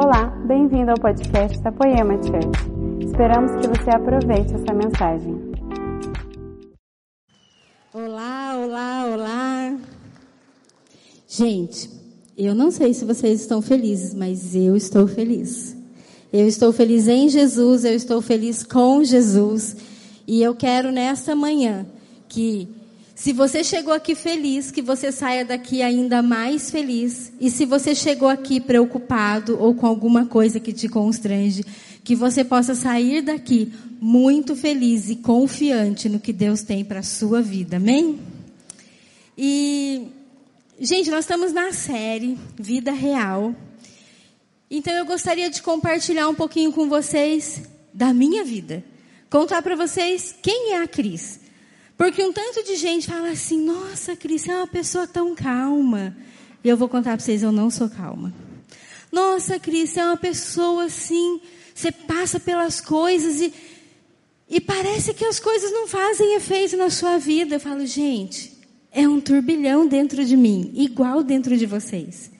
Olá, bem-vindo ao podcast da Poema Church. Esperamos que você aproveite essa mensagem. Olá, olá, olá. Gente, eu não sei se vocês estão felizes, mas eu estou feliz. Eu estou feliz em Jesus, eu estou feliz com Jesus. E eu quero nesta manhã que se você chegou aqui feliz, que você saia daqui ainda mais feliz. E se você chegou aqui preocupado ou com alguma coisa que te constrange, que você possa sair daqui muito feliz e confiante no que Deus tem para a sua vida. Amém? E, gente, nós estamos na série Vida Real. Então eu gostaria de compartilhar um pouquinho com vocês da minha vida. Contar para vocês quem é a Cris. Porque um tanto de gente fala assim: nossa, Cris, você é uma pessoa tão calma. E eu vou contar para vocês: eu não sou calma. Nossa, Cris, você é uma pessoa assim, você passa pelas coisas e, e parece que as coisas não fazem efeito na sua vida. Eu falo, gente, é um turbilhão dentro de mim, igual dentro de vocês.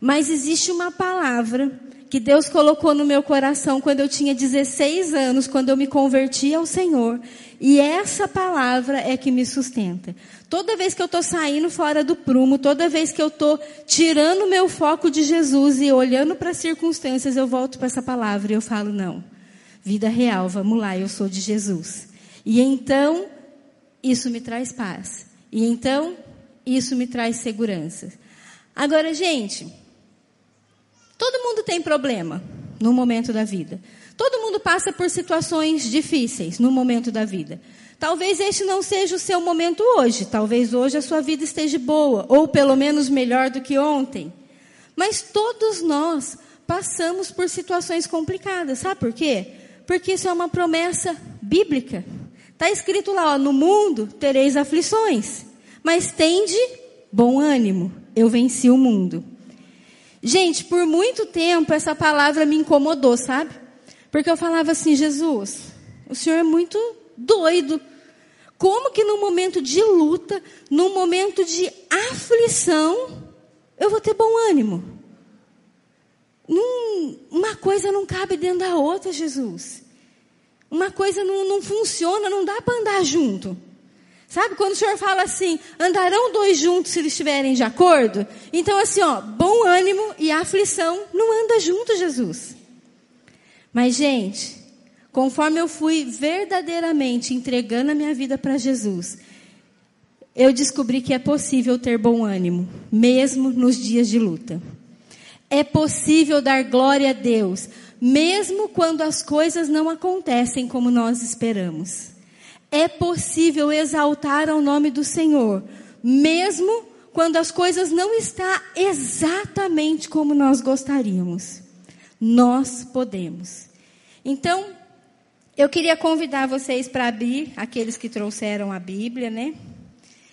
Mas existe uma palavra que Deus colocou no meu coração quando eu tinha 16 anos, quando eu me converti ao Senhor. E essa palavra é que me sustenta. Toda vez que eu estou saindo fora do prumo, toda vez que eu estou tirando meu foco de Jesus e olhando para as circunstâncias, eu volto para essa palavra e eu falo: não, vida real, vamos lá, eu sou de Jesus. E então, isso me traz paz. E então, isso me traz segurança. Agora, gente, Todo mundo tem problema no momento da vida. Todo mundo passa por situações difíceis no momento da vida. Talvez este não seja o seu momento hoje. Talvez hoje a sua vida esteja boa, ou pelo menos melhor do que ontem. Mas todos nós passamos por situações complicadas. Sabe por quê? Porque isso é uma promessa bíblica. Está escrito lá, ó, no mundo tereis aflições, mas tende bom ânimo. Eu venci o mundo. Gente, por muito tempo essa palavra me incomodou, sabe? Porque eu falava assim, Jesus, o Senhor é muito doido. Como que no momento de luta, no momento de aflição, eu vou ter bom ânimo? Num, uma coisa não cabe dentro da outra, Jesus. Uma coisa não, não funciona, não dá para andar junto. Sabe quando o Senhor fala assim, andarão dois juntos se eles estiverem de acordo? Então assim, ó, bom ânimo e aflição não anda junto, Jesus. Mas gente, conforme eu fui verdadeiramente entregando a minha vida para Jesus, eu descobri que é possível ter bom ânimo, mesmo nos dias de luta. É possível dar glória a Deus, mesmo quando as coisas não acontecem como nós esperamos é possível exaltar ao nome do Senhor, mesmo quando as coisas não estão exatamente como nós gostaríamos. Nós podemos. Então, eu queria convidar vocês para abrir, aqueles que trouxeram a Bíblia, né?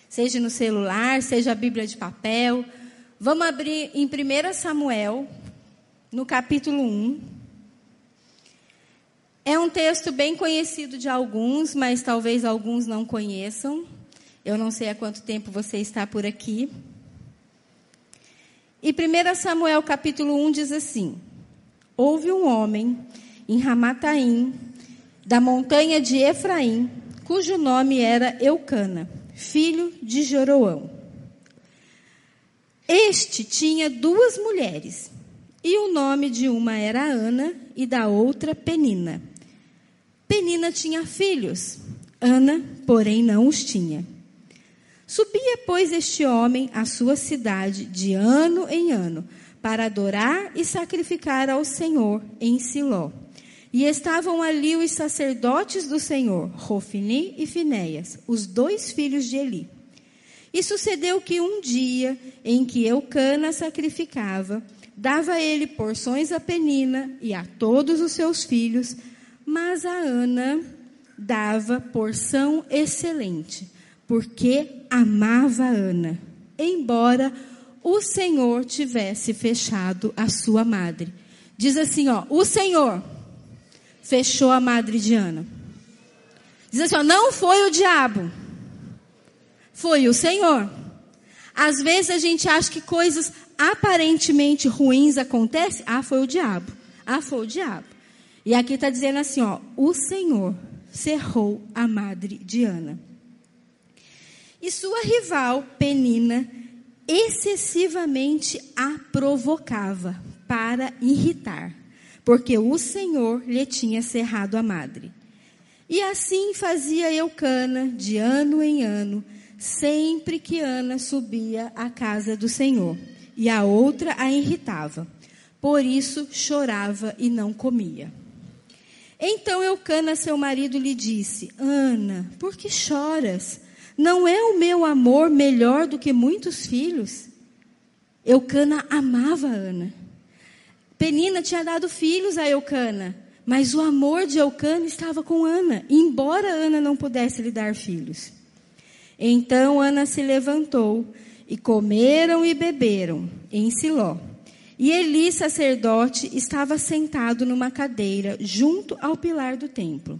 Seja no celular, seja a Bíblia de papel. Vamos abrir em 1 Samuel, no capítulo 1. É um texto bem conhecido de alguns, mas talvez alguns não conheçam. Eu não sei há quanto tempo você está por aqui. E 1 Samuel capítulo 1 diz assim: Houve um homem em Ramataim, da montanha de Efraim, cujo nome era Eucana, filho de Joroão. Este tinha duas mulheres, e o nome de uma era Ana e da outra Penina. Penina tinha filhos, Ana, porém, não os tinha. Subia, pois, este homem à sua cidade de ano em ano, para adorar e sacrificar ao Senhor em Siló. E estavam ali os sacerdotes do Senhor, Rofini e Finéias, os dois filhos de Eli. E sucedeu que um dia em que Eucana sacrificava, dava ele porções a Penina e a todos os seus filhos, mas a Ana dava porção excelente, porque amava Ana, embora o Senhor tivesse fechado a sua madre. Diz assim, ó, o Senhor fechou a madre de Ana. Diz assim, ó, não foi o diabo, foi o Senhor. Às vezes a gente acha que coisas aparentemente ruins acontecem, ah, foi o diabo. Ah, foi o diabo. E aqui está dizendo assim, ó, o Senhor cerrou a madre Diana. E sua rival, Penina, excessivamente a provocava para irritar, porque o Senhor lhe tinha cerrado a madre. E assim fazia Eucana de ano em ano, sempre que Ana subia à casa do Senhor, e a outra a irritava. Por isso chorava e não comia. Então Eucana, seu marido, lhe disse: Ana, por que choras? Não é o meu amor melhor do que muitos filhos? Eucana amava Ana. Penina tinha dado filhos a Eucana, mas o amor de Eucana estava com Ana, embora Ana não pudesse lhe dar filhos. Então Ana se levantou e comeram e beberam em Siló. E Eli, sacerdote, estava sentado numa cadeira junto ao pilar do templo.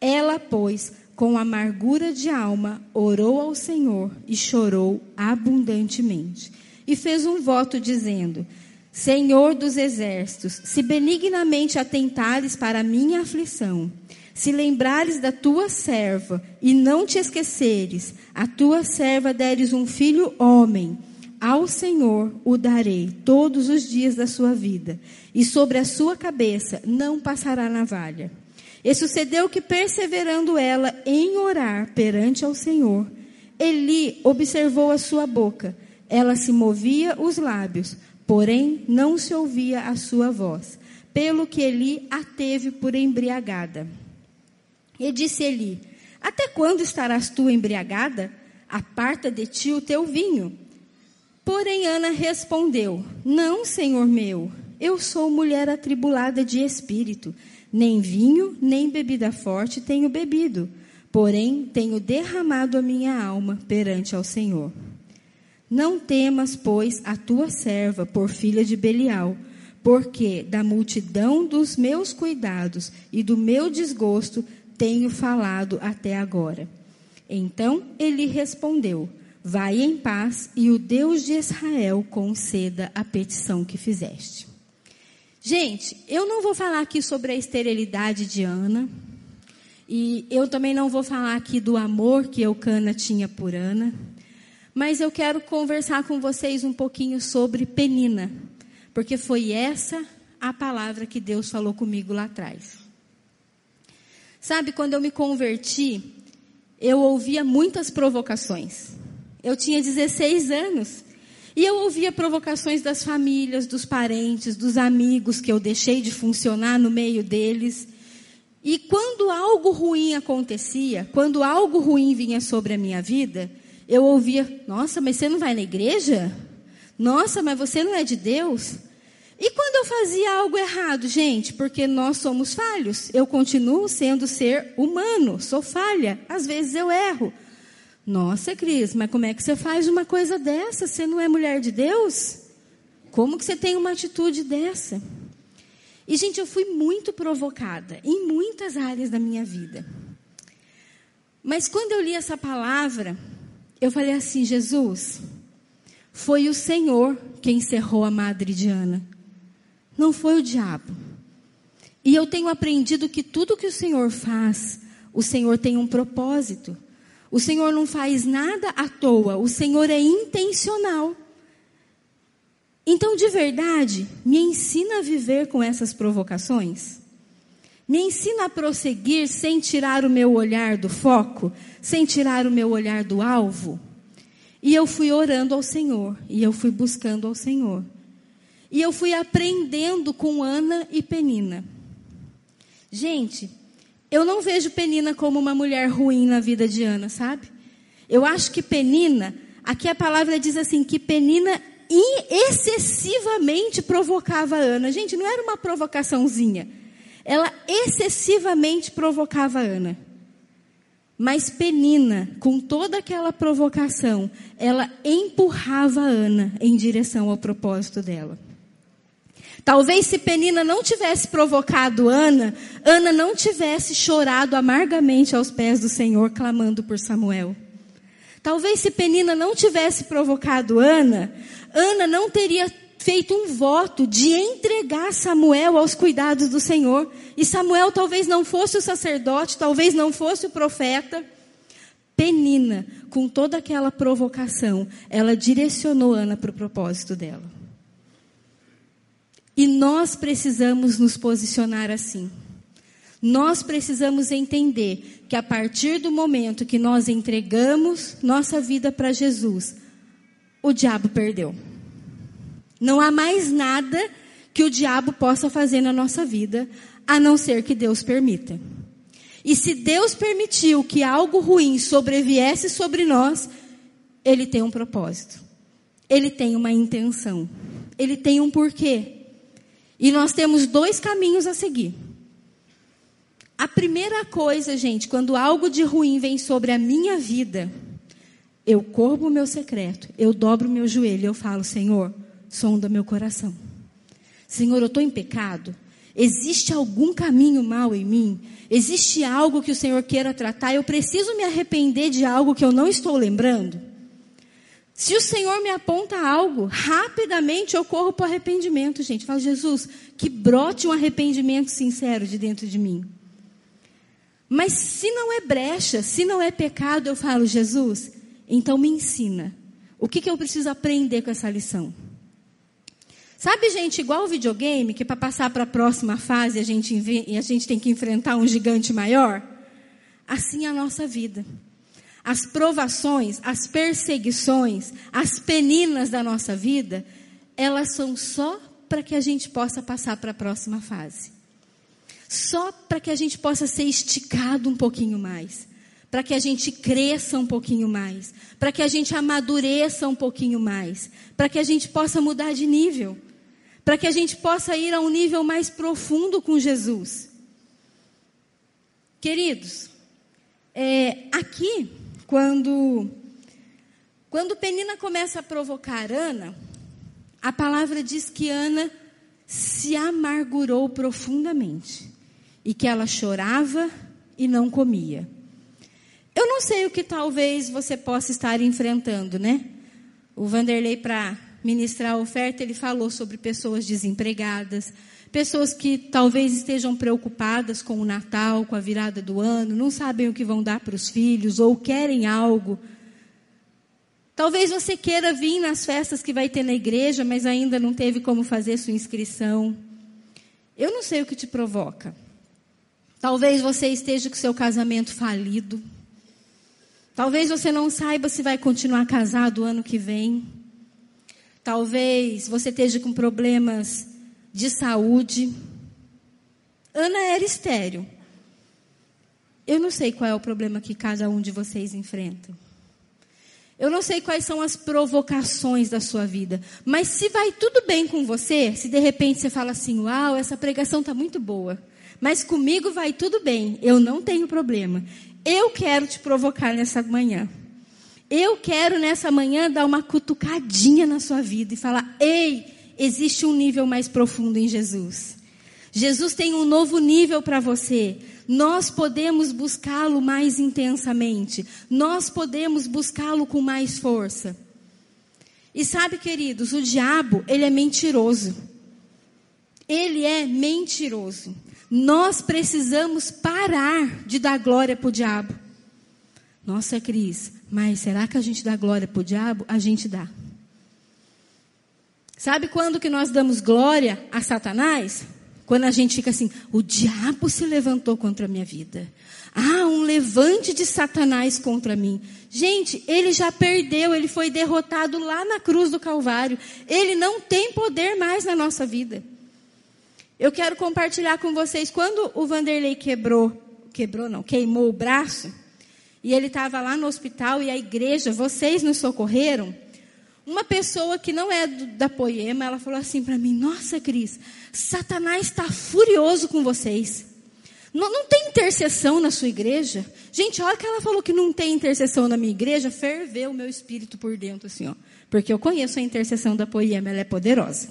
Ela, pois, com amargura de alma, orou ao Senhor e chorou abundantemente. E fez um voto dizendo: Senhor dos exércitos, se benignamente atentares para a minha aflição, se lembrares da tua serva e não te esqueceres, a tua serva deres um filho homem, ao Senhor o darei todos os dias da sua vida, e sobre a sua cabeça não passará navalha. E sucedeu que, perseverando ela em orar perante ao Senhor, Eli observou a sua boca. Ela se movia os lábios, porém não se ouvia a sua voz, pelo que Eli a teve por embriagada. E disse Eli: Até quando estarás tu embriagada? Aparta de ti o teu vinho. Porém Ana respondeu: Não, senhor meu, eu sou mulher atribulada de espírito. Nem vinho, nem bebida forte tenho bebido, porém tenho derramado a minha alma perante ao Senhor. Não temas, pois, a tua serva por filha de Belial, porque da multidão dos meus cuidados e do meu desgosto tenho falado até agora. Então ele respondeu: Vai em paz, e o Deus de Israel conceda a petição que fizeste. Gente, eu não vou falar aqui sobre a esterilidade de Ana. E eu também não vou falar aqui do amor que Eucana tinha por Ana. Mas eu quero conversar com vocês um pouquinho sobre Penina. Porque foi essa a palavra que Deus falou comigo lá atrás. Sabe, quando eu me converti, eu ouvia muitas provocações. Eu tinha 16 anos. E eu ouvia provocações das famílias, dos parentes, dos amigos que eu deixei de funcionar no meio deles. E quando algo ruim acontecia, quando algo ruim vinha sobre a minha vida, eu ouvia: Nossa, mas você não vai na igreja? Nossa, mas você não é de Deus? E quando eu fazia algo errado, gente, porque nós somos falhos, eu continuo sendo ser humano, sou falha, às vezes eu erro. Nossa, Cris, mas como é que você faz uma coisa dessa? Você não é mulher de Deus? Como que você tem uma atitude dessa? E, gente, eu fui muito provocada em muitas áreas da minha vida. Mas quando eu li essa palavra, eu falei assim: Jesus, foi o Senhor quem encerrou a madre Diana, não foi o diabo. E eu tenho aprendido que tudo que o Senhor faz, o Senhor tem um propósito. O Senhor não faz nada à toa, o Senhor é intencional. Então, de verdade, me ensina a viver com essas provocações. Me ensina a prosseguir sem tirar o meu olhar do foco, sem tirar o meu olhar do alvo. E eu fui orando ao Senhor, e eu fui buscando ao Senhor. E eu fui aprendendo com Ana e Penina. Gente, eu não vejo Penina como uma mulher ruim na vida de Ana, sabe? Eu acho que Penina, aqui a palavra diz assim, que Penina excessivamente provocava Ana. Gente, não era uma provocaçãozinha. Ela excessivamente provocava Ana. Mas Penina, com toda aquela provocação, ela empurrava Ana em direção ao propósito dela. Talvez se Penina não tivesse provocado Ana, Ana não tivesse chorado amargamente aos pés do Senhor, clamando por Samuel. Talvez se Penina não tivesse provocado Ana, Ana não teria feito um voto de entregar Samuel aos cuidados do Senhor. E Samuel talvez não fosse o sacerdote, talvez não fosse o profeta. Penina, com toda aquela provocação, ela direcionou Ana para o propósito dela. E nós precisamos nos posicionar assim. Nós precisamos entender que a partir do momento que nós entregamos nossa vida para Jesus, o diabo perdeu. Não há mais nada que o diabo possa fazer na nossa vida, a não ser que Deus permita. E se Deus permitiu que algo ruim sobreviesse sobre nós, ele tem um propósito. Ele tem uma intenção. Ele tem um porquê. E nós temos dois caminhos a seguir. A primeira coisa, gente, quando algo de ruim vem sobre a minha vida, eu corro o meu secreto, eu dobro o meu joelho, eu falo, Senhor, sonda meu coração. Senhor, eu estou em pecado. Existe algum caminho mal em mim? Existe algo que o Senhor queira tratar? Eu preciso me arrepender de algo que eu não estou lembrando? Se o Senhor me aponta algo, rapidamente eu corro para o arrependimento, gente. Falo, Jesus, que brote um arrependimento sincero de dentro de mim. Mas se não é brecha, se não é pecado, eu falo, Jesus, então me ensina. O que, que eu preciso aprender com essa lição? Sabe, gente, igual o videogame, que para passar para a próxima fase a gente, a gente tem que enfrentar um gigante maior? Assim é a nossa vida. As provações, as perseguições, as peninas da nossa vida, elas são só para que a gente possa passar para a próxima fase. Só para que a gente possa ser esticado um pouquinho mais, para que a gente cresça um pouquinho mais, para que a gente amadureça um pouquinho mais, para que a gente possa mudar de nível, para que a gente possa ir a um nível mais profundo com Jesus. Queridos, é, aqui, quando, quando Penina começa a provocar Ana, a palavra diz que Ana se amargurou profundamente e que ela chorava e não comia. Eu não sei o que talvez você possa estar enfrentando, né? O Vanderlei, para ministrar a oferta, ele falou sobre pessoas desempregadas, pessoas que talvez estejam preocupadas com o Natal, com a virada do ano, não sabem o que vão dar para os filhos ou querem algo. Talvez você queira vir nas festas que vai ter na igreja, mas ainda não teve como fazer sua inscrição. Eu não sei o que te provoca. Talvez você esteja com seu casamento falido. Talvez você não saiba se vai continuar casado o ano que vem. Talvez você esteja com problemas de saúde. Ana era estéreo. Eu não sei qual é o problema que cada um de vocês enfrenta. Eu não sei quais são as provocações da sua vida, mas se vai tudo bem com você, se de repente você fala assim: "Uau, essa pregação está muito boa". Mas comigo vai tudo bem, eu não tenho problema. Eu quero te provocar nessa manhã. Eu quero nessa manhã dar uma cutucadinha na sua vida e falar: ei, existe um nível mais profundo em Jesus. Jesus tem um novo nível para você. Nós podemos buscá-lo mais intensamente. Nós podemos buscá-lo com mais força. E sabe, queridos, o diabo, ele é mentiroso. Ele é mentiroso. Nós precisamos parar de dar glória para o diabo. Nossa, Cris, mas será que a gente dá glória para o diabo? A gente dá. Sabe quando que nós damos glória a Satanás? Quando a gente fica assim, o diabo se levantou contra a minha vida. Ah, um levante de Satanás contra mim. Gente, ele já perdeu, ele foi derrotado lá na cruz do Calvário. Ele não tem poder mais na nossa vida. Eu quero compartilhar com vocês quando o Vanderlei quebrou, quebrou não, queimou o braço, e ele estava lá no hospital e a igreja, vocês nos socorreram. Uma pessoa que não é do, da Poema, ela falou assim para mim: Nossa, Cris, Satanás está furioso com vocês. Não, não, tem intercessão na sua igreja? Gente, a hora que ela falou que não tem intercessão na minha igreja, ferveu o meu espírito por dentro, assim, ó. Porque eu conheço a intercessão da Poema, ela é poderosa.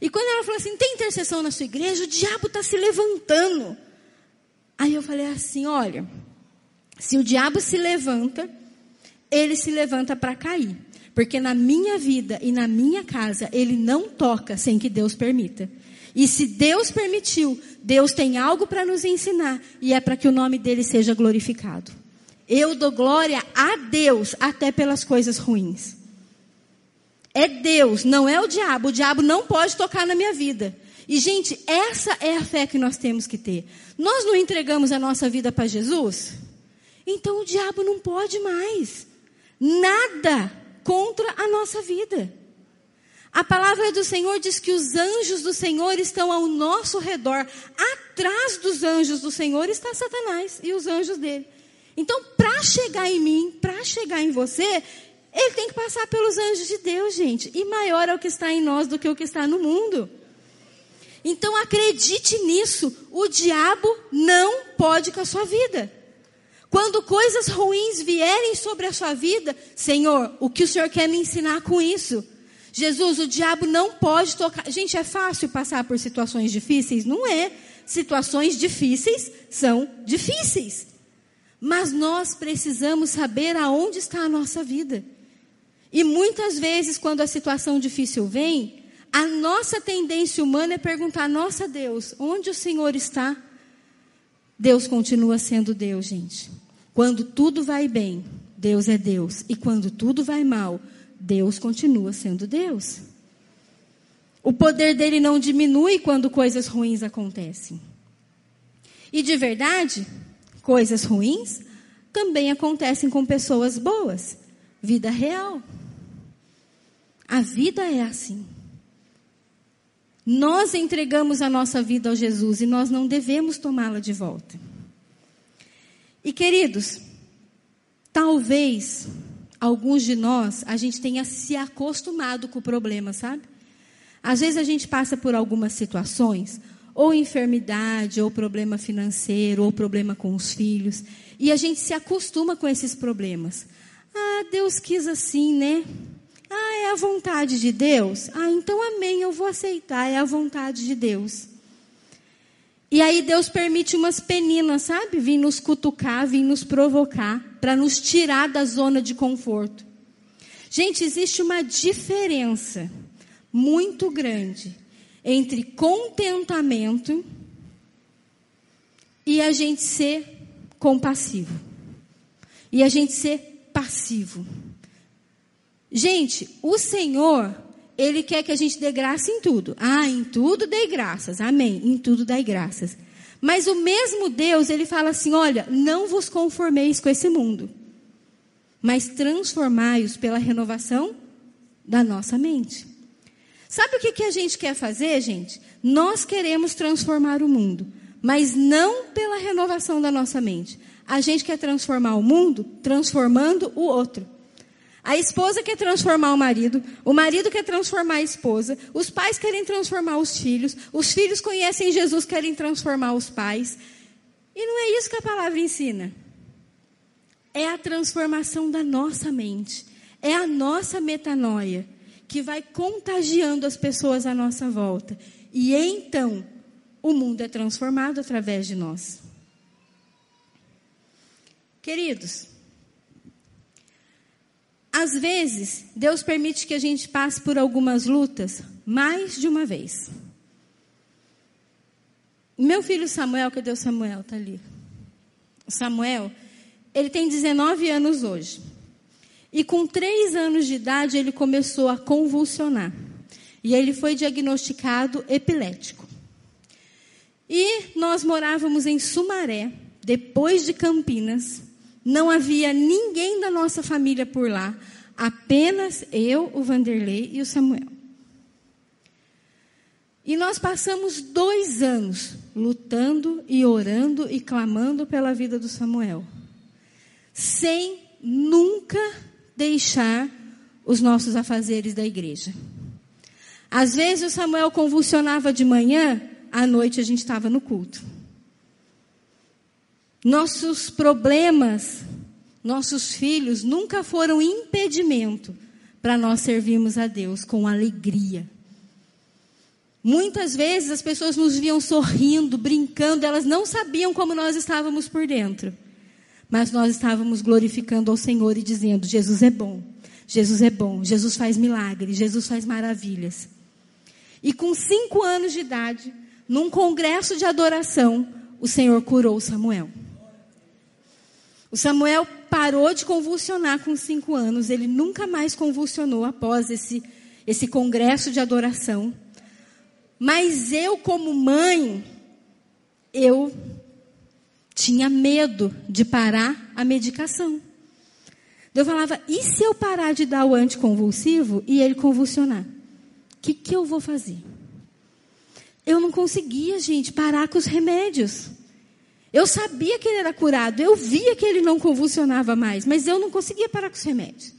E quando ela falou assim, tem intercessão na sua igreja, o diabo está se levantando. Aí eu falei assim, olha, se o diabo se levanta, ele se levanta para cair. Porque na minha vida e na minha casa, ele não toca sem que Deus permita. E se Deus permitiu, Deus tem algo para nos ensinar e é para que o nome dele seja glorificado. Eu dou glória a Deus até pelas coisas ruins. É Deus, não é o diabo. O diabo não pode tocar na minha vida. E, gente, essa é a fé que nós temos que ter. Nós não entregamos a nossa vida para Jesus? Então o diabo não pode mais. Nada contra a nossa vida. A palavra do Senhor diz que os anjos do Senhor estão ao nosso redor. Atrás dos anjos do Senhor está Satanás e os anjos dele. Então, para chegar em mim, para chegar em você, ele tem que passar pelos anjos de Deus, gente. E maior é o que está em nós do que o que está no mundo. Então acredite nisso. O diabo não pode com a sua vida. Quando coisas ruins vierem sobre a sua vida, Senhor, o que o Senhor quer me ensinar com isso? Jesus, o diabo não pode tocar. Gente, é fácil passar por situações difíceis? Não é. Situações difíceis são difíceis. Mas nós precisamos saber aonde está a nossa vida. E muitas vezes, quando a situação difícil vem, a nossa tendência humana é perguntar: Nossa Deus, onde o Senhor está? Deus continua sendo Deus, gente. Quando tudo vai bem, Deus é Deus. E quando tudo vai mal, Deus continua sendo Deus. O poder dele não diminui quando coisas ruins acontecem. E de verdade, Coisas ruins também acontecem com pessoas boas. Vida real. A vida é assim. Nós entregamos a nossa vida ao Jesus e nós não devemos tomá-la de volta. E queridos, talvez alguns de nós a gente tenha se acostumado com o problema, sabe? Às vezes a gente passa por algumas situações ou enfermidade, ou problema financeiro, ou problema com os filhos. E a gente se acostuma com esses problemas. Ah, Deus quis assim, né? Ah, é a vontade de Deus? Ah, então amém, eu vou aceitar, é a vontade de Deus. E aí Deus permite umas peninas, sabe? Vim nos cutucar, vim nos provocar, para nos tirar da zona de conforto. Gente, existe uma diferença muito grande entre contentamento e a gente ser compassivo. E a gente ser passivo. Gente, o Senhor, Ele quer que a gente dê graça em tudo. Ah, em tudo dê graças. Amém. Em tudo dê graças. Mas o mesmo Deus, Ele fala assim: olha, não vos conformeis com esse mundo, mas transformai-os pela renovação da nossa mente. Sabe o que, que a gente quer fazer, gente? Nós queremos transformar o mundo, mas não pela renovação da nossa mente. A gente quer transformar o mundo transformando o outro. A esposa quer transformar o marido, o marido quer transformar a esposa, os pais querem transformar os filhos, os filhos conhecem Jesus, querem transformar os pais. E não é isso que a palavra ensina. É a transformação da nossa mente, é a nossa metanoia que vai contagiando as pessoas à nossa volta. E então, o mundo é transformado através de nós. Queridos, às vezes, Deus permite que a gente passe por algumas lutas mais de uma vez. Meu filho Samuel, cadê o Samuel? Está ali. O Samuel, ele tem 19 anos hoje. E com três anos de idade, ele começou a convulsionar. E ele foi diagnosticado epilético. E nós morávamos em Sumaré, depois de Campinas. Não havia ninguém da nossa família por lá, apenas eu, o Vanderlei e o Samuel. E nós passamos dois anos lutando e orando e clamando pela vida do Samuel, sem nunca deixar os nossos afazeres da igreja. Às vezes o Samuel convulsionava de manhã, à noite a gente estava no culto. Nossos problemas, nossos filhos nunca foram impedimento para nós servirmos a Deus com alegria. Muitas vezes as pessoas nos viam sorrindo, brincando, elas não sabiam como nós estávamos por dentro. Mas nós estávamos glorificando ao Senhor e dizendo: Jesus é bom, Jesus é bom, Jesus faz milagres, Jesus faz maravilhas. E com cinco anos de idade, num congresso de adoração, o Senhor curou Samuel. O Samuel parou de convulsionar com cinco anos, ele nunca mais convulsionou após esse, esse congresso de adoração. Mas eu, como mãe, eu tinha medo de parar a medicação. Eu falava, e se eu parar de dar o anticonvulsivo e ele convulsionar? O que, que eu vou fazer? Eu não conseguia, gente, parar com os remédios. Eu sabia que ele era curado, eu via que ele não convulsionava mais, mas eu não conseguia parar com os remédios.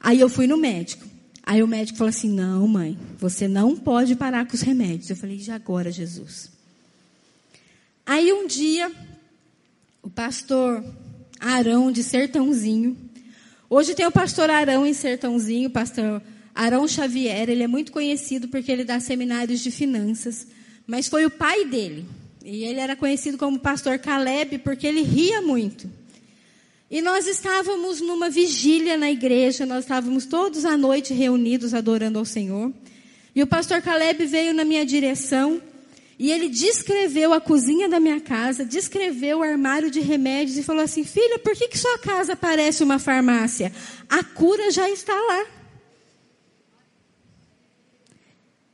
Aí eu fui no médico. Aí o médico falou assim: Não, mãe, você não pode parar com os remédios. Eu falei: Já agora, Jesus. Aí um dia, o pastor Arão de Sertãozinho, hoje tem o pastor Arão em Sertãozinho, pastor Arão Xavier, ele é muito conhecido porque ele dá seminários de finanças, mas foi o pai dele, e ele era conhecido como pastor Caleb porque ele ria muito. E nós estávamos numa vigília na igreja, nós estávamos todos à noite reunidos adorando ao Senhor. E o pastor Caleb veio na minha direção e ele descreveu a cozinha da minha casa, descreveu o armário de remédios e falou assim: Filha, por que, que sua casa parece uma farmácia? A cura já está lá.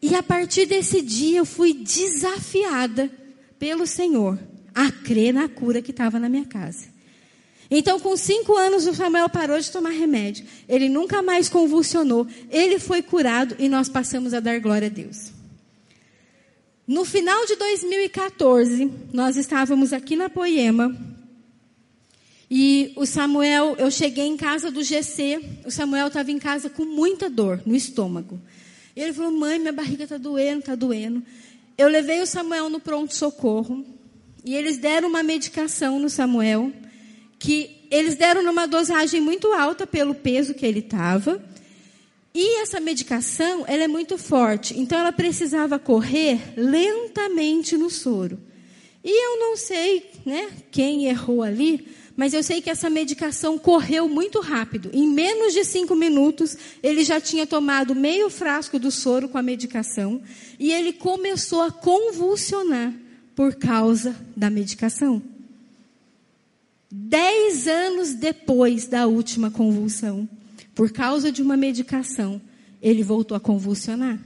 E a partir desse dia eu fui desafiada pelo Senhor a crer na cura que estava na minha casa. Então, com cinco anos, o Samuel parou de tomar remédio. Ele nunca mais convulsionou. Ele foi curado e nós passamos a dar glória a Deus. No final de 2014, nós estávamos aqui na Poema. E o Samuel, eu cheguei em casa do GC. O Samuel estava em casa com muita dor no estômago. E ele falou: Mãe, minha barriga está doendo, está doendo eu levei o Samuel no pronto-socorro e eles deram uma medicação no Samuel, que eles deram numa dosagem muito alta pelo peso que ele estava. E essa medicação, ela é muito forte, então ela precisava correr lentamente no soro. E eu não sei, né, quem errou ali, mas eu sei que essa medicação correu muito rápido. Em menos de cinco minutos, ele já tinha tomado meio frasco do soro com a medicação e ele começou a convulsionar por causa da medicação. Dez anos depois da última convulsão, por causa de uma medicação, ele voltou a convulsionar.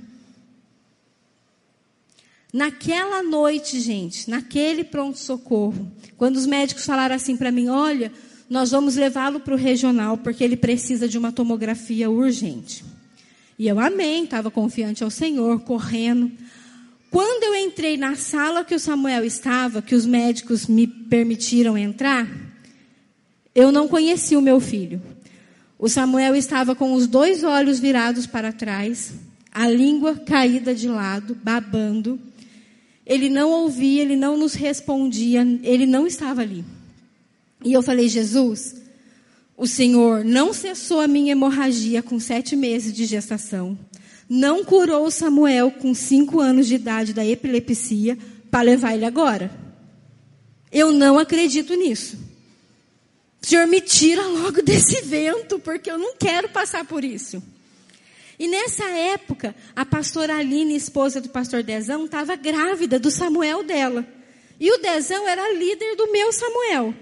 Naquela noite, gente, naquele pronto-socorro, quando os médicos falaram assim para mim: olha, nós vamos levá-lo para o regional porque ele precisa de uma tomografia urgente. E eu amém, estava confiante ao Senhor, correndo. Quando eu entrei na sala que o Samuel estava, que os médicos me permitiram entrar, eu não conheci o meu filho. O Samuel estava com os dois olhos virados para trás, a língua caída de lado, babando. Ele não ouvia, ele não nos respondia, ele não estava ali. E eu falei, Jesus, o Senhor não cessou a minha hemorragia com sete meses de gestação, não curou Samuel com cinco anos de idade da epilepsia para levar ele agora. Eu não acredito nisso. Senhor, me tira logo desse vento, porque eu não quero passar por isso. E nessa época, a pastora Aline, esposa do pastor Dezão, estava grávida do Samuel dela. E o Dezão era líder do meu Samuel.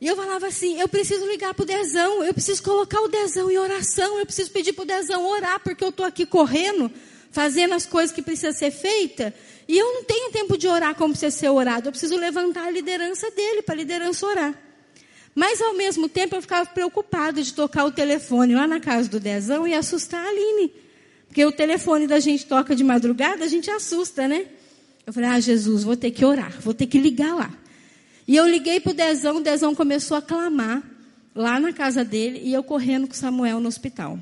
E eu falava assim: eu preciso ligar para o Dezão, eu preciso colocar o Dezão em oração, eu preciso pedir para o Dezão orar, porque eu estou aqui correndo, fazendo as coisas que precisam ser feitas, e eu não tenho tempo de orar como precisa ser orado, eu preciso levantar a liderança dele, para a liderança orar. Mas ao mesmo tempo eu ficava preocupada de tocar o telefone lá na casa do Dezão e assustar a Aline. Porque o telefone da gente toca de madrugada, a gente assusta, né? Eu falei, ah, Jesus, vou ter que orar, vou ter que ligar lá. E eu liguei para o Dezão, o Dezão começou a clamar lá na casa dele e eu correndo com Samuel no hospital.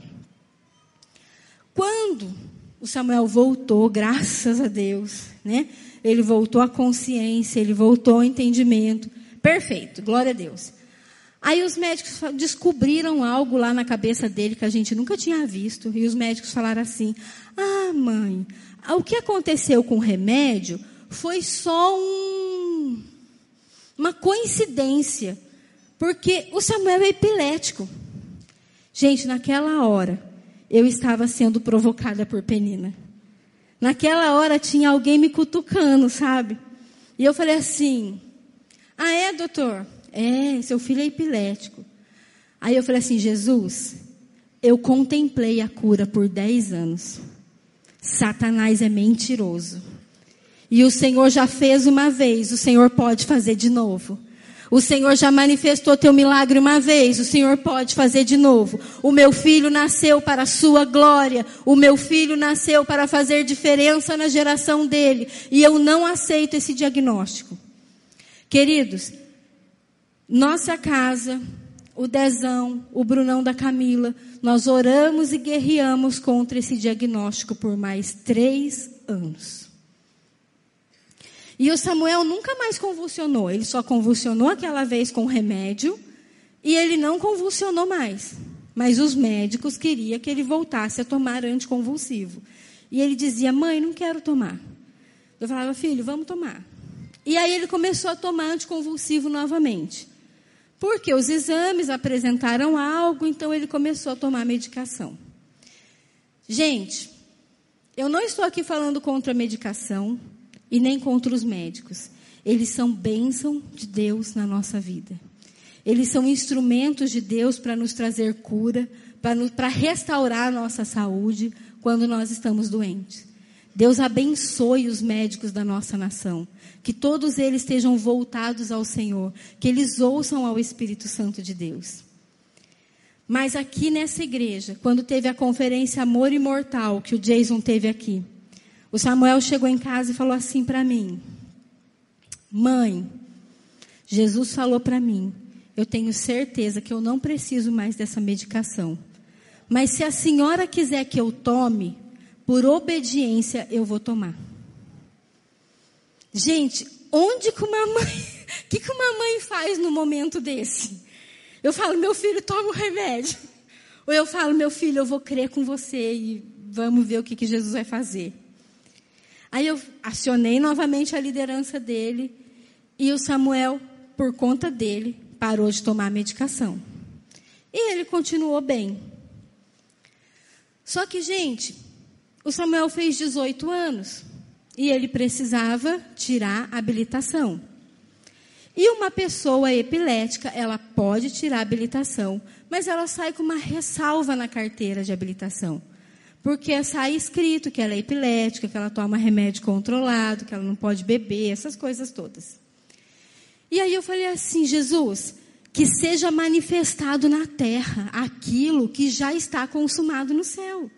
Quando o Samuel voltou, graças a Deus, né? Ele voltou à consciência, ele voltou ao entendimento. Perfeito, glória a Deus. Aí os médicos descobriram algo lá na cabeça dele que a gente nunca tinha visto. E os médicos falaram assim: Ah, mãe, o que aconteceu com o remédio foi só um, uma coincidência. Porque o Samuel é epilético. Gente, naquela hora, eu estava sendo provocada por Penina. Naquela hora tinha alguém me cutucando, sabe? E eu falei assim: Ah, é, doutor? É, seu filho é epilético. Aí eu falei assim: Jesus, eu contemplei a cura por 10 anos. Satanás é mentiroso. E o Senhor já fez uma vez, o Senhor pode fazer de novo. O Senhor já manifestou teu milagre uma vez, o Senhor pode fazer de novo. O meu filho nasceu para a sua glória, o meu filho nasceu para fazer diferença na geração dele, e eu não aceito esse diagnóstico. Queridos, nossa casa, o Dezão, o Brunão da Camila, nós oramos e guerreamos contra esse diagnóstico por mais três anos. E o Samuel nunca mais convulsionou. Ele só convulsionou aquela vez com remédio e ele não convulsionou mais. Mas os médicos queriam que ele voltasse a tomar anticonvulsivo. E ele dizia: Mãe, não quero tomar. Eu falava: Filho, vamos tomar. E aí ele começou a tomar anticonvulsivo novamente. Porque os exames apresentaram algo, então ele começou a tomar medicação. Gente, eu não estou aqui falando contra a medicação e nem contra os médicos. Eles são bênção de Deus na nossa vida. Eles são instrumentos de Deus para nos trazer cura, para restaurar a nossa saúde quando nós estamos doentes. Deus abençoe os médicos da nossa nação. Que todos eles estejam voltados ao Senhor. Que eles ouçam ao Espírito Santo de Deus. Mas aqui nessa igreja, quando teve a conferência Amor Imortal, que o Jason teve aqui, o Samuel chegou em casa e falou assim para mim: Mãe, Jesus falou para mim, eu tenho certeza que eu não preciso mais dessa medicação. Mas se a senhora quiser que eu tome, por obediência eu vou tomar. Gente, onde que uma mãe, o que, que uma mãe faz no momento desse? Eu falo, meu filho, toma o remédio. Ou eu falo, meu filho, eu vou crer com você e vamos ver o que, que Jesus vai fazer. Aí eu acionei novamente a liderança dele e o Samuel, por conta dele, parou de tomar a medicação. E ele continuou bem. Só que, gente, o Samuel fez 18 anos e ele precisava tirar a habilitação. E uma pessoa epilética, ela pode tirar a habilitação, mas ela sai com uma ressalva na carteira de habilitação. Porque sai escrito que ela é epilética, que ela toma remédio controlado, que ela não pode beber, essas coisas todas. E aí eu falei assim, Jesus, que seja manifestado na terra aquilo que já está consumado no céu.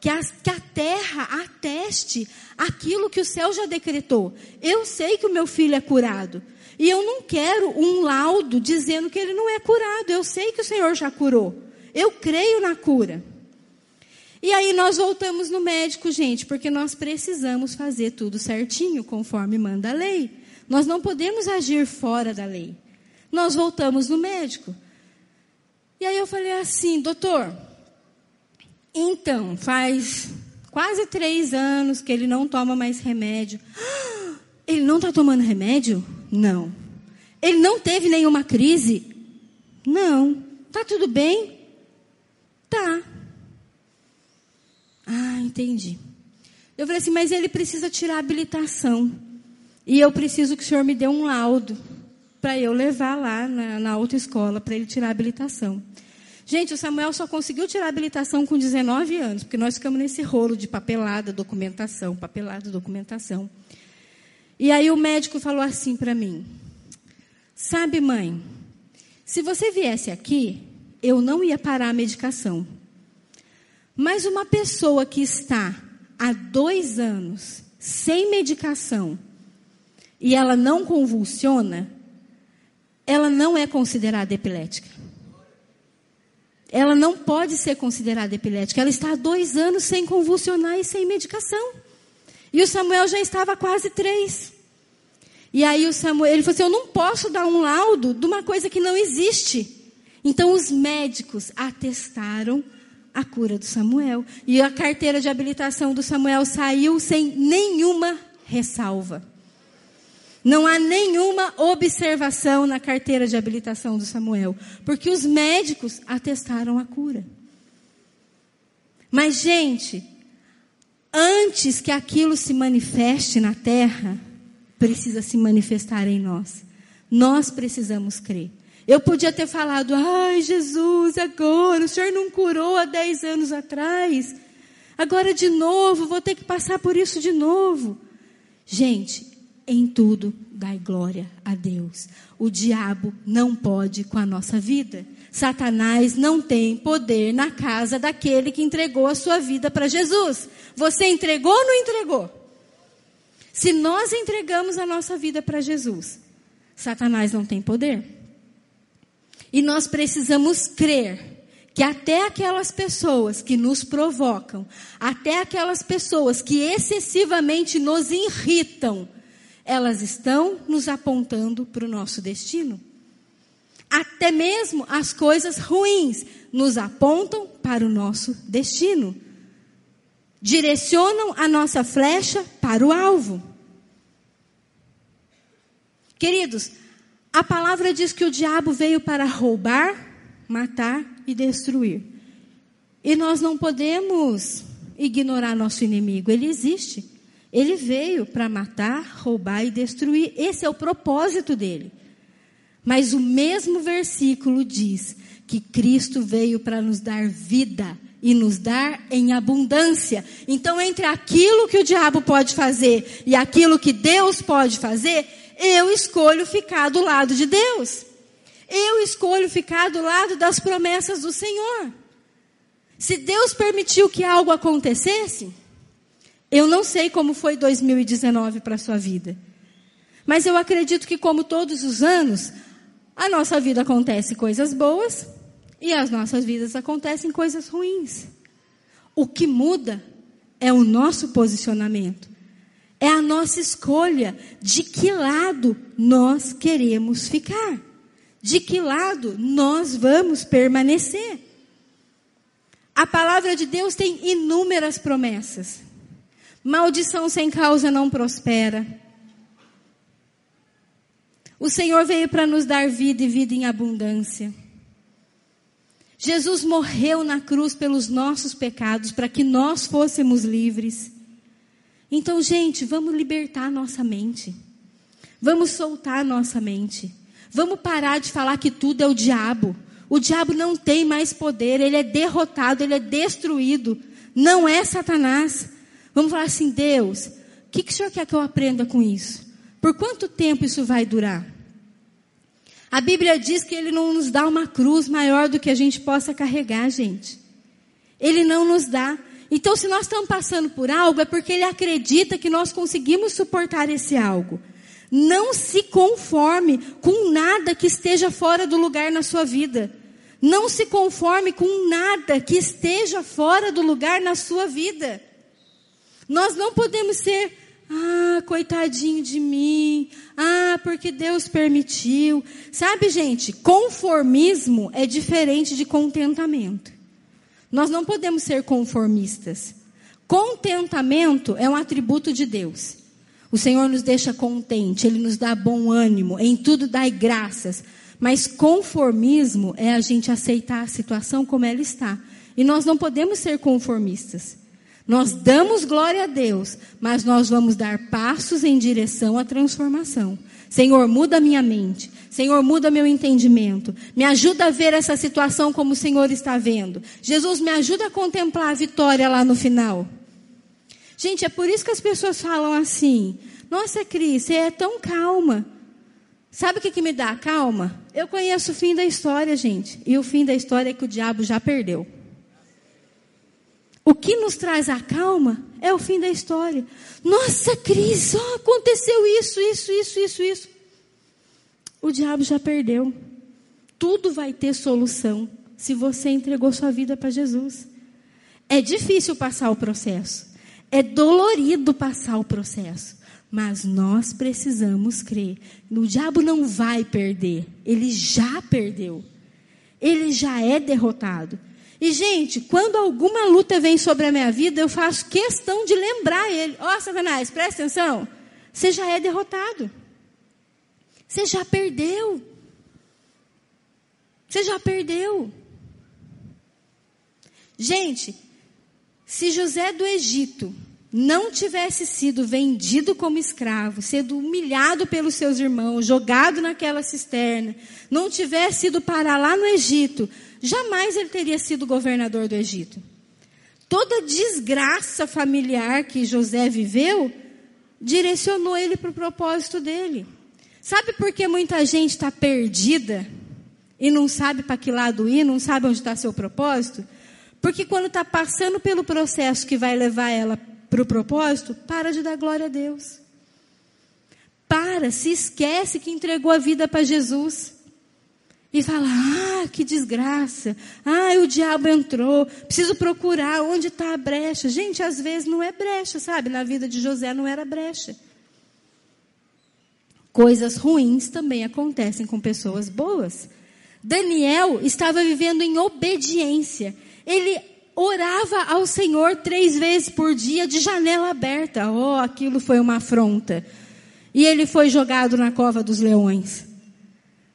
Que a, que a terra ateste aquilo que o céu já decretou. Eu sei que o meu filho é curado. E eu não quero um laudo dizendo que ele não é curado. Eu sei que o Senhor já curou. Eu creio na cura. E aí nós voltamos no médico, gente, porque nós precisamos fazer tudo certinho, conforme manda a lei. Nós não podemos agir fora da lei. Nós voltamos no médico. E aí eu falei assim, doutor, então, faz quase três anos que ele não toma mais remédio. Ele não está tomando remédio? Não. Ele não teve nenhuma crise? Não. Tá tudo bem? Tá. Ah, entendi. Eu falei assim, mas ele precisa tirar a habilitação. E eu preciso que o senhor me dê um laudo para eu levar lá na, na autoescola para ele tirar a habilitação. Gente, o Samuel só conseguiu tirar a habilitação com 19 anos, porque nós ficamos nesse rolo de papelada, documentação, papelada, documentação. E aí o médico falou assim para mim: Sabe, mãe, se você viesse aqui, eu não ia parar a medicação. Mas uma pessoa que está há dois anos sem medicação e ela não convulsiona, ela não é considerada epilética. Ela não pode ser considerada epilética. Ela está há dois anos sem convulsionar e sem medicação. E o Samuel já estava quase três. E aí o Samuel, ele falou assim: Eu não posso dar um laudo de uma coisa que não existe. Então os médicos atestaram a cura do Samuel. E a carteira de habilitação do Samuel saiu sem nenhuma ressalva. Não há nenhuma observação na carteira de habilitação do Samuel, porque os médicos atestaram a cura. Mas, gente, antes que aquilo se manifeste na terra, precisa se manifestar em nós. Nós precisamos crer. Eu podia ter falado, ai Jesus, agora, o Senhor não curou há 10 anos atrás. Agora de novo, vou ter que passar por isso de novo. Gente, em tudo dai glória a Deus. O diabo não pode com a nossa vida. Satanás não tem poder na casa daquele que entregou a sua vida para Jesus. Você entregou ou não entregou? Se nós entregamos a nossa vida para Jesus, Satanás não tem poder. E nós precisamos crer que até aquelas pessoas que nos provocam, até aquelas pessoas que excessivamente nos irritam, elas estão nos apontando para o nosso destino. Até mesmo as coisas ruins nos apontam para o nosso destino. Direcionam a nossa flecha para o alvo. Queridos, a palavra diz que o diabo veio para roubar, matar e destruir. E nós não podemos ignorar nosso inimigo, ele existe. Ele veio para matar, roubar e destruir. Esse é o propósito dele. Mas o mesmo versículo diz que Cristo veio para nos dar vida e nos dar em abundância. Então, entre aquilo que o diabo pode fazer e aquilo que Deus pode fazer, eu escolho ficar do lado de Deus. Eu escolho ficar do lado das promessas do Senhor. Se Deus permitiu que algo acontecesse, eu não sei como foi 2019 para a sua vida. Mas eu acredito que, como todos os anos, a nossa vida acontece coisas boas e as nossas vidas acontecem coisas ruins. O que muda é o nosso posicionamento. É a nossa escolha de que lado nós queremos ficar de que lado nós vamos permanecer. A palavra de Deus tem inúmeras promessas. Maldição sem causa não prospera. O Senhor veio para nos dar vida e vida em abundância. Jesus morreu na cruz pelos nossos pecados, para que nós fôssemos livres. Então, gente, vamos libertar nossa mente. Vamos soltar nossa mente. Vamos parar de falar que tudo é o diabo. O diabo não tem mais poder, ele é derrotado, ele é destruído. Não é Satanás. Vamos falar assim, Deus, o que, que o Senhor quer que eu aprenda com isso? Por quanto tempo isso vai durar? A Bíblia diz que Ele não nos dá uma cruz maior do que a gente possa carregar, gente. Ele não nos dá. Então, se nós estamos passando por algo, é porque Ele acredita que nós conseguimos suportar esse algo. Não se conforme com nada que esteja fora do lugar na sua vida. Não se conforme com nada que esteja fora do lugar na sua vida. Nós não podemos ser, ah, coitadinho de mim, ah, porque Deus permitiu. Sabe, gente, conformismo é diferente de contentamento. Nós não podemos ser conformistas. Contentamento é um atributo de Deus. O Senhor nos deixa contente, Ele nos dá bom ânimo, em tudo dai graças. Mas conformismo é a gente aceitar a situação como ela está. E nós não podemos ser conformistas. Nós damos glória a Deus, mas nós vamos dar passos em direção à transformação. Senhor, muda minha mente. Senhor, muda meu entendimento. Me ajuda a ver essa situação como o Senhor está vendo. Jesus, me ajuda a contemplar a vitória lá no final. Gente, é por isso que as pessoas falam assim: Nossa, Cris, você é tão calma. Sabe o que, que me dá calma? Eu conheço o fim da história, gente. E o fim da história é que o diabo já perdeu. O que nos traz a calma é o fim da história. Nossa, Cris, oh, aconteceu isso, isso, isso, isso, isso. O diabo já perdeu. Tudo vai ter solução se você entregou sua vida para Jesus. É difícil passar o processo. É dolorido passar o processo, mas nós precisamos crer. O diabo não vai perder, ele já perdeu. Ele já é derrotado. E, gente, quando alguma luta vem sobre a minha vida, eu faço questão de lembrar ele: Ó, oh, Satanás, presta atenção, você já é derrotado. Você já perdeu. Você já perdeu. Gente, se José do Egito não tivesse sido vendido como escravo, sendo humilhado pelos seus irmãos, jogado naquela cisterna, não tivesse ido parar lá no Egito, jamais ele teria sido governador do Egito. Toda desgraça familiar que José viveu direcionou ele para o propósito dele. Sabe por que muita gente está perdida e não sabe para que lado ir, não sabe onde está seu propósito? Porque quando está passando pelo processo que vai levar ela para o propósito, para de dar glória a Deus. Para, se esquece que entregou a vida para Jesus. E fala, ah, que desgraça. Ah, o diabo entrou. Preciso procurar onde está a brecha. Gente, às vezes não é brecha, sabe? Na vida de José não era brecha. Coisas ruins também acontecem com pessoas boas. Daniel estava vivendo em obediência. Ele orava ao Senhor três vezes por dia de janela aberta. Oh, aquilo foi uma afronta. E ele foi jogado na cova dos leões.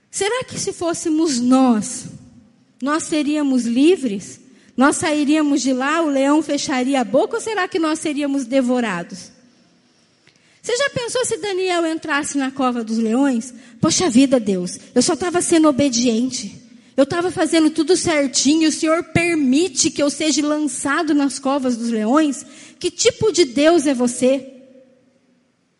Será que se fôssemos nós, nós seríamos livres? Nós sairíamos de lá, o leão fecharia a boca ou será que nós seríamos devorados? Você já pensou se Daniel entrasse na cova dos leões? Poxa vida, Deus, eu só estava sendo obediente. Eu estava fazendo tudo certinho. O Senhor permite que eu seja lançado nas covas dos leões? Que tipo de Deus é você?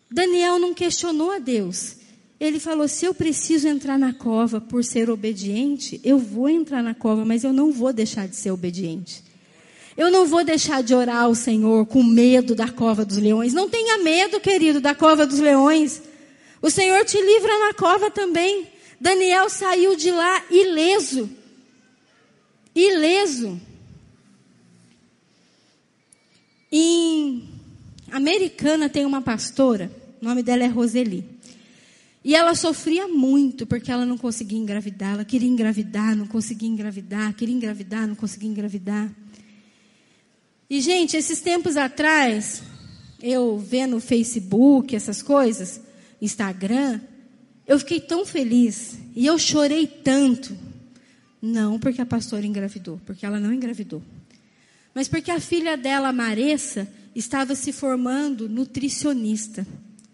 Daniel não questionou a Deus. Ele falou: se eu preciso entrar na cova por ser obediente, eu vou entrar na cova, mas eu não vou deixar de ser obediente. Eu não vou deixar de orar ao Senhor com medo da cova dos leões. Não tenha medo, querido, da cova dos leões. O Senhor te livra na cova também. Daniel saiu de lá ileso. Ileso. Em Americana tem uma pastora, o nome dela é Roseli. E ela sofria muito porque ela não conseguia engravidar. Ela queria engravidar, não conseguia engravidar, queria engravidar, não conseguia engravidar. E, gente, esses tempos atrás, eu vendo Facebook, essas coisas, Instagram, eu fiquei tão feliz e eu chorei tanto. Não porque a pastora engravidou, porque ela não engravidou. Mas porque a filha dela, Maressa, estava se formando nutricionista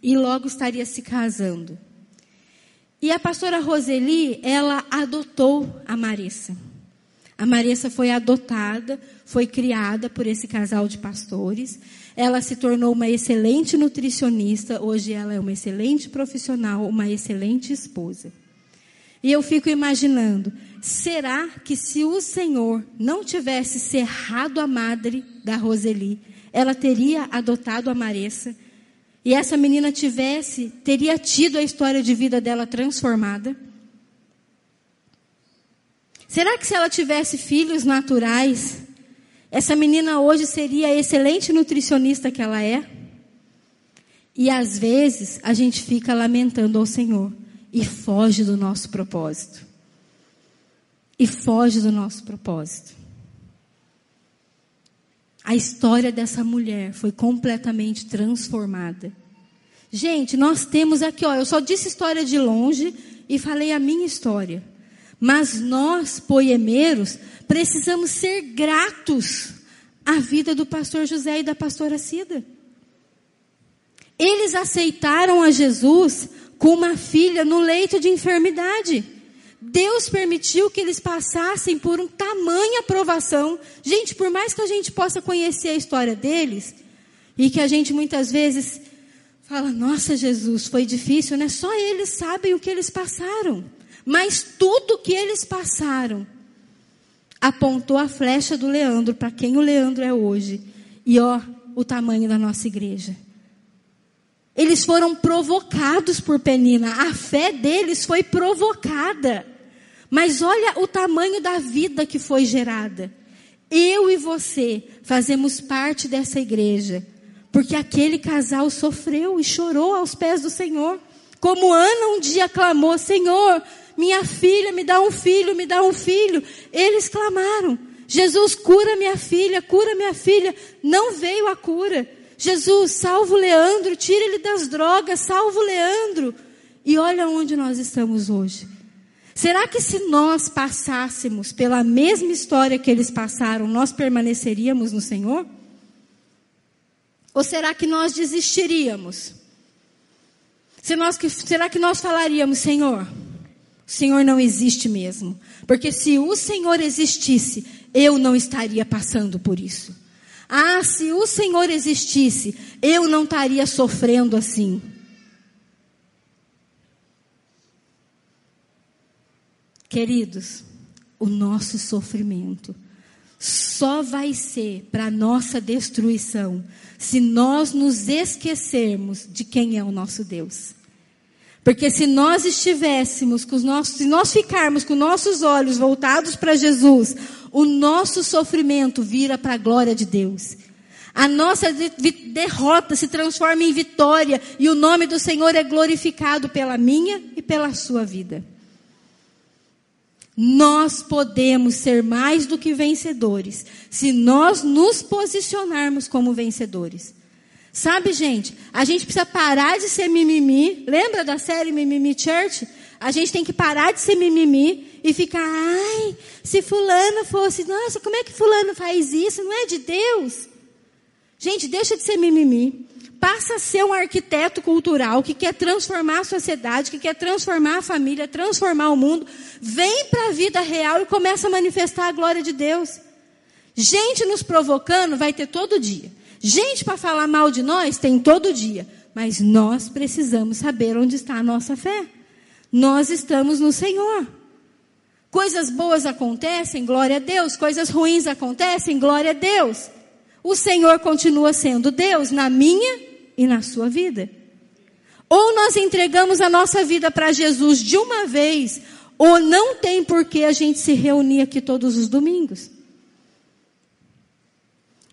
e logo estaria se casando. E a pastora Roseli, ela adotou a Marissa. A Marissa foi adotada, foi criada por esse casal de pastores. Ela se tornou uma excelente nutricionista. Hoje ela é uma excelente profissional, uma excelente esposa. E eu fico imaginando, será que se o Senhor não tivesse cerrado a madre da Roseli, ela teria adotado a Marissa? e essa menina tivesse, teria tido a história de vida dela transformada? Será que se ela tivesse filhos naturais, essa menina hoje seria a excelente nutricionista que ela é? E às vezes a gente fica lamentando ao Senhor e foge do nosso propósito. E foge do nosso propósito. A história dessa mulher foi completamente transformada. Gente, nós temos aqui, ó, eu só disse história de longe e falei a minha história. Mas nós, poemeiros, precisamos ser gratos à vida do pastor José e da pastora Cida. Eles aceitaram a Jesus com uma filha no leito de enfermidade. Deus permitiu que eles passassem por um tamanha provação. Gente, por mais que a gente possa conhecer a história deles, e que a gente muitas vezes fala, nossa Jesus, foi difícil, né? Só eles sabem o que eles passaram. Mas tudo que eles passaram apontou a flecha do Leandro para quem o Leandro é hoje. E ó, o tamanho da nossa igreja. Eles foram provocados por Penina. A fé deles foi provocada. Mas olha o tamanho da vida que foi gerada. Eu e você fazemos parte dessa igreja. Porque aquele casal sofreu e chorou aos pés do Senhor. Como Ana um dia clamou: Senhor, minha filha, me dá um filho, me dá um filho. Eles clamaram: Jesus, cura minha filha, cura minha filha. Não veio a cura. Jesus, salva o Leandro, tira ele das drogas, salva o Leandro. E olha onde nós estamos hoje. Será que se nós passássemos pela mesma história que eles passaram, nós permaneceríamos no Senhor? Ou será que nós desistiríamos? será que nós falaríamos, Senhor, o Senhor não existe mesmo? Porque se o Senhor existisse, eu não estaria passando por isso. Ah, se o Senhor existisse, eu não estaria sofrendo assim. Queridos, o nosso sofrimento só vai ser para nossa destruição se nós nos esquecermos de quem é o nosso Deus. Porque se nós estivéssemos com os nossos, se nós ficarmos com nossos olhos voltados para Jesus, o nosso sofrimento vira para a glória de Deus. A nossa derrota se transforma em vitória e o nome do Senhor é glorificado pela minha e pela sua vida. Nós podemos ser mais do que vencedores se nós nos posicionarmos como vencedores. Sabe, gente, a gente precisa parar de ser mimimi. Lembra da série Mimimi Church? A gente tem que parar de ser mimimi e ficar, ai, se fulano fosse, nossa, como é que fulano faz isso? Não é de Deus? Gente, deixa de ser mimimi. Passa a ser um arquiteto cultural que quer transformar a sociedade, que quer transformar a família, transformar o mundo. Vem para a vida real e começa a manifestar a glória de Deus. Gente nos provocando vai ter todo dia. Gente para falar mal de nós tem todo dia, mas nós precisamos saber onde está a nossa fé. Nós estamos no Senhor. Coisas boas acontecem, glória a Deus. Coisas ruins acontecem, glória a Deus. O Senhor continua sendo Deus na minha e na sua vida. Ou nós entregamos a nossa vida para Jesus de uma vez, ou não tem por que a gente se reunir aqui todos os domingos.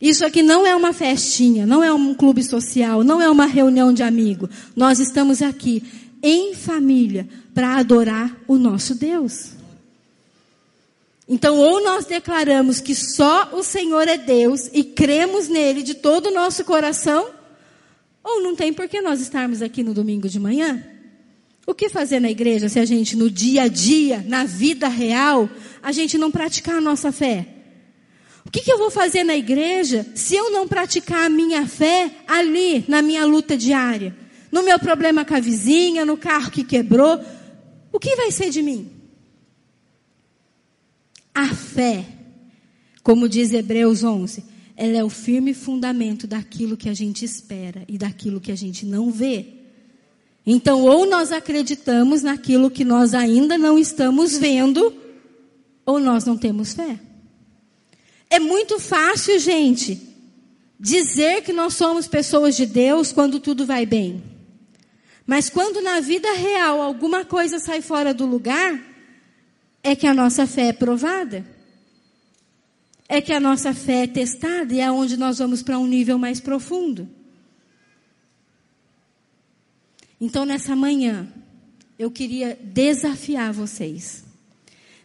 Isso aqui não é uma festinha, não é um clube social, não é uma reunião de amigo. Nós estamos aqui em família para adorar o nosso Deus. Então, ou nós declaramos que só o Senhor é Deus e cremos nele de todo o nosso coração, ou não tem por que nós estarmos aqui no domingo de manhã. O que fazer na igreja se a gente, no dia a dia, na vida real, a gente não praticar a nossa fé? O que, que eu vou fazer na igreja se eu não praticar a minha fé ali, na minha luta diária? No meu problema com a vizinha, no carro que quebrou? O que vai ser de mim? A fé, como diz Hebreus 11, ela é o firme fundamento daquilo que a gente espera e daquilo que a gente não vê. Então, ou nós acreditamos naquilo que nós ainda não estamos vendo, ou nós não temos fé. É muito fácil, gente, dizer que nós somos pessoas de Deus quando tudo vai bem. Mas quando na vida real alguma coisa sai fora do lugar, é que a nossa fé é provada. É que a nossa fé é testada e é onde nós vamos para um nível mais profundo. Então, nessa manhã, eu queria desafiar vocês.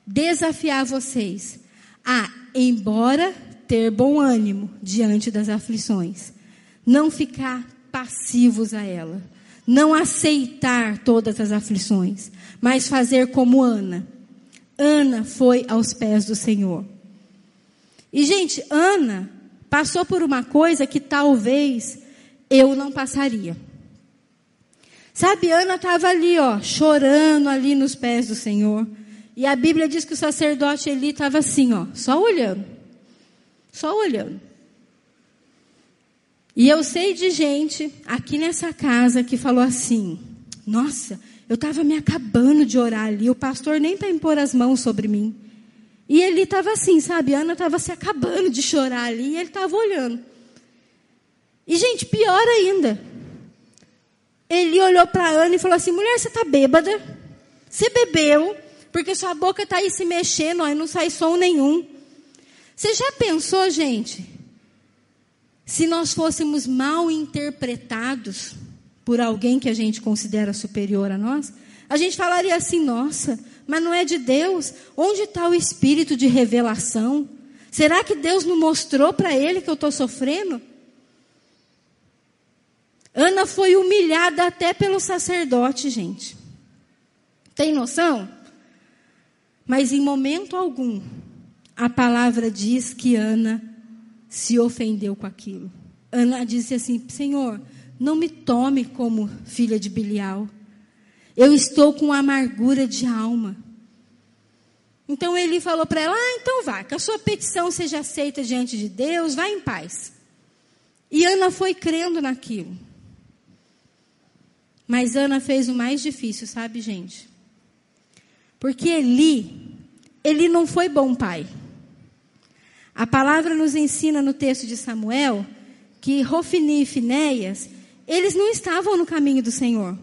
Desafiar vocês a embora ter bom ânimo diante das aflições, não ficar passivos a ela, não aceitar todas as aflições, mas fazer como Ana. Ana foi aos pés do Senhor. E, gente, Ana passou por uma coisa que talvez eu não passaria. Sabe, Ana estava ali, ó, chorando ali nos pés do Senhor. E a Bíblia diz que o sacerdote Eli estava assim, ó, só olhando. Só olhando. E eu sei de gente aqui nessa casa que falou assim: Nossa, eu estava me acabando de orar ali, o pastor nem para impor as mãos sobre mim. E ele estava assim, sabe? Ana estava se acabando de chorar ali e ele estava olhando. E, gente, pior ainda. Ele olhou para Ana e falou assim: Mulher, você está bêbada? Você bebeu? Porque sua boca está aí se mexendo, aí não sai som nenhum. Você já pensou, gente, se nós fôssemos mal interpretados por alguém que a gente considera superior a nós? A gente falaria assim, nossa, mas não é de Deus. Onde está o espírito de revelação? Será que Deus não mostrou para ele que eu estou sofrendo? Ana foi humilhada até pelo sacerdote, gente. Tem noção? Mas em momento algum, a palavra diz que Ana se ofendeu com aquilo. Ana disse assim: Senhor, não me tome como filha de Bilial. Eu estou com amargura de alma. Então ele falou para ela: Ah, então vá, que a sua petição seja aceita diante de Deus, vá em paz. E Ana foi crendo naquilo. Mas Ana fez o mais difícil, sabe, gente? Porque Eli, ele não foi bom pai. A palavra nos ensina no texto de Samuel que Rofini e Finéias, eles não estavam no caminho do Senhor.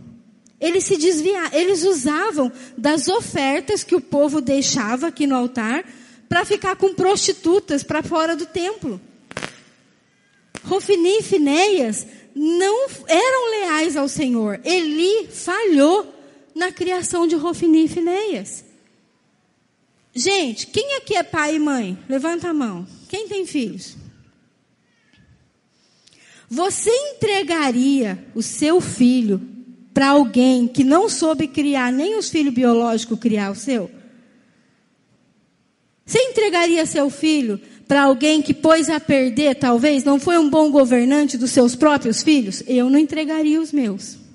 Eles se desviavam, eles usavam das ofertas que o povo deixava aqui no altar para ficar com prostitutas para fora do templo. Rofini e Finéias não eram leais ao Senhor. Eli falhou na criação de Rofini e Finéias. Gente, quem aqui é pai e mãe? Levanta a mão. Quem tem filhos? Você entregaria o seu filho para alguém que não soube criar nem os filhos biológicos criar o seu? Você entregaria seu filho para alguém que pôs a perder, talvez, não foi um bom governante dos seus próprios filhos? Eu não entregaria os meus.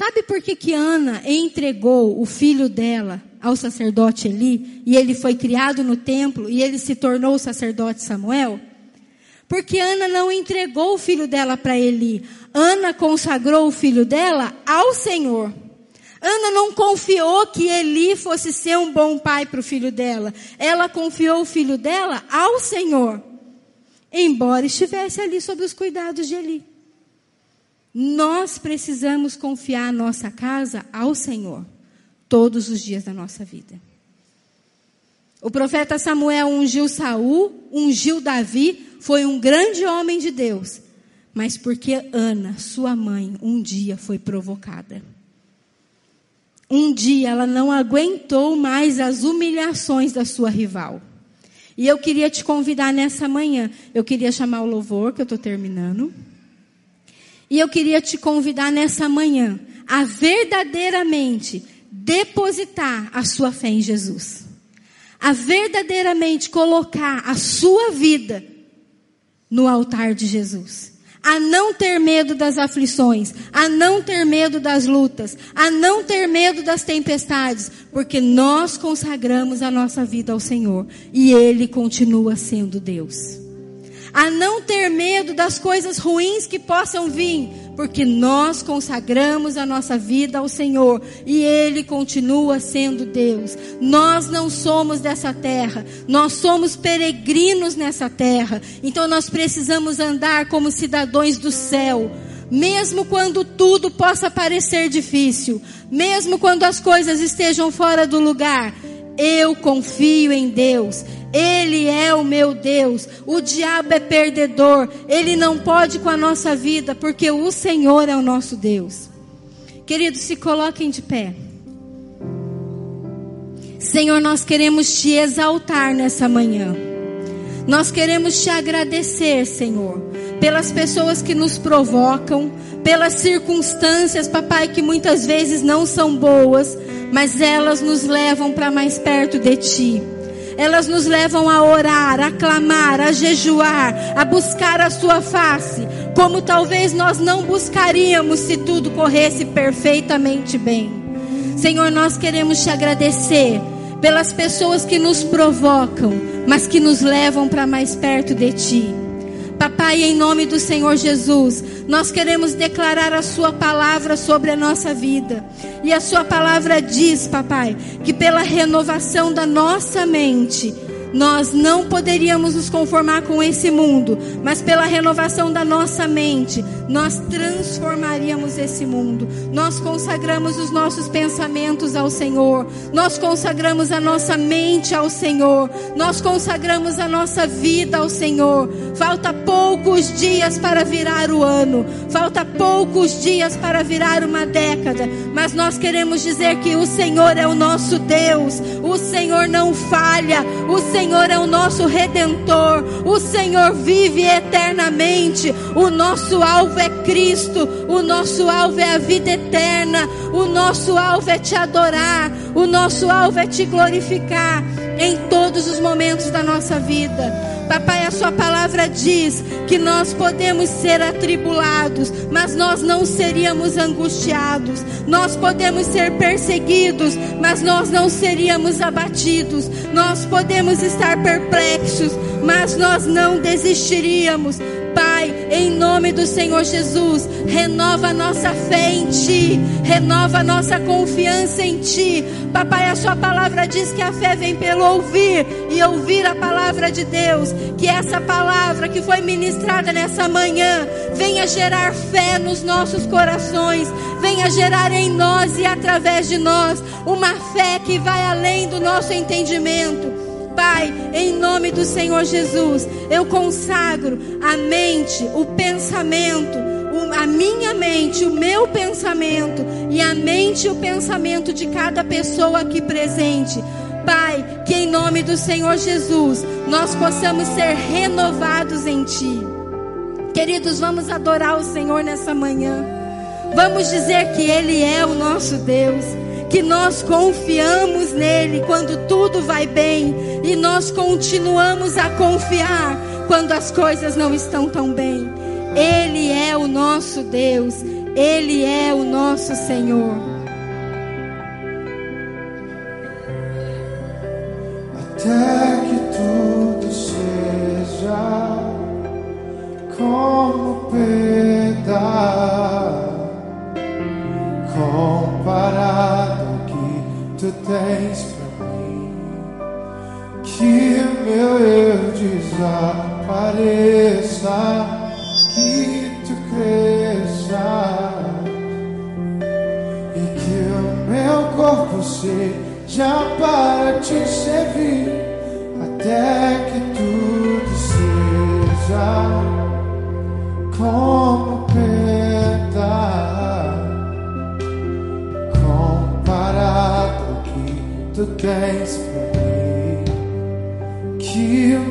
Sabe por que, que Ana entregou o filho dela ao sacerdote Eli e ele foi criado no templo e ele se tornou o sacerdote Samuel? Porque Ana não entregou o filho dela para Eli. Ana consagrou o filho dela ao Senhor. Ana não confiou que Eli fosse ser um bom pai para o filho dela. Ela confiou o filho dela ao Senhor. Embora estivesse ali sob os cuidados de Eli. Nós precisamos confiar a nossa casa ao Senhor. Todos os dias da nossa vida. O profeta Samuel ungiu Saul, ungiu Davi, foi um grande homem de Deus. Mas porque Ana, sua mãe, um dia foi provocada. Um dia ela não aguentou mais as humilhações da sua rival. E eu queria te convidar nessa manhã. Eu queria chamar o louvor, que eu estou terminando. E eu queria te convidar nessa manhã a verdadeiramente depositar a sua fé em Jesus. A verdadeiramente colocar a sua vida no altar de Jesus a não ter medo das aflições, a não ter medo das lutas, a não ter medo das tempestades, porque nós consagramos a nossa vida ao Senhor e Ele continua sendo Deus. A não ter medo das coisas ruins que possam vir, porque nós consagramos a nossa vida ao Senhor e Ele continua sendo Deus. Nós não somos dessa terra, nós somos peregrinos nessa terra, então nós precisamos andar como cidadãos do céu. Mesmo quando tudo possa parecer difícil, mesmo quando as coisas estejam fora do lugar, eu confio em Deus. Ele é o meu Deus. O diabo é perdedor. Ele não pode com a nossa vida, porque o Senhor é o nosso Deus. Queridos, se coloquem de pé. Senhor, nós queremos te exaltar nessa manhã. Nós queremos te agradecer, Senhor, pelas pessoas que nos provocam, pelas circunstâncias, papai, que muitas vezes não são boas, mas elas nos levam para mais perto de ti elas nos levam a orar, a clamar, a jejuar, a buscar a Sua face, como talvez nós não buscaríamos se tudo corresse perfeitamente bem. Senhor, nós queremos te agradecer pelas pessoas que nos provocam, mas que nos levam para mais perto de Ti. Papai, em nome do Senhor Jesus, nós queremos declarar a Sua palavra sobre a nossa vida. E a Sua palavra diz, Papai, que pela renovação da nossa mente, nós não poderíamos nos conformar com esse mundo, mas pela renovação da nossa mente, nós transformaríamos esse mundo. Nós consagramos os nossos pensamentos ao Senhor, nós consagramos a nossa mente ao Senhor, nós consagramos a nossa vida ao Senhor. Falta poucos dias para virar o ano, falta poucos dias para virar uma década, mas nós queremos dizer que o Senhor é o nosso Deus, o Senhor não falha, o Senhor Senhor é o nosso redentor, o Senhor vive eternamente. O nosso alvo é Cristo, o nosso alvo é a vida eterna, o nosso alvo é te adorar, o nosso alvo é te glorificar em todos os momentos da nossa vida. Papai, a sua palavra diz que nós podemos ser atribulados, mas nós não seríamos angustiados. Nós podemos ser perseguidos, mas nós não seríamos abatidos. Nós podemos estar perplexos, mas nós não desistiríamos. Em nome do Senhor Jesus, renova a nossa fé em Ti, renova a nossa confiança em Ti. Papai, a Sua palavra diz que a fé vem pelo ouvir e ouvir a palavra de Deus. Que essa palavra que foi ministrada nessa manhã venha gerar fé nos nossos corações, venha gerar em nós e através de nós uma fé que vai além do nosso entendimento. Pai, em nome do Senhor Jesus, eu consagro a mente, o pensamento, a minha mente, o meu pensamento e a mente e o pensamento de cada pessoa aqui presente. Pai, que em nome do Senhor Jesus nós possamos ser renovados em Ti. Queridos, vamos adorar o Senhor nessa manhã. Vamos dizer que Ele é o nosso Deus que nós confiamos nele quando tudo vai bem e nós continuamos a confiar quando as coisas não estão tão bem. Ele é o nosso Deus, ele é o nosso Senhor. Até que tudo seja como ao que tu tens pra mim. Que meu eu desapareça, que tu cresça e que o meu corpo seja para te servir até que tudo seja como tu tens por mim. Que o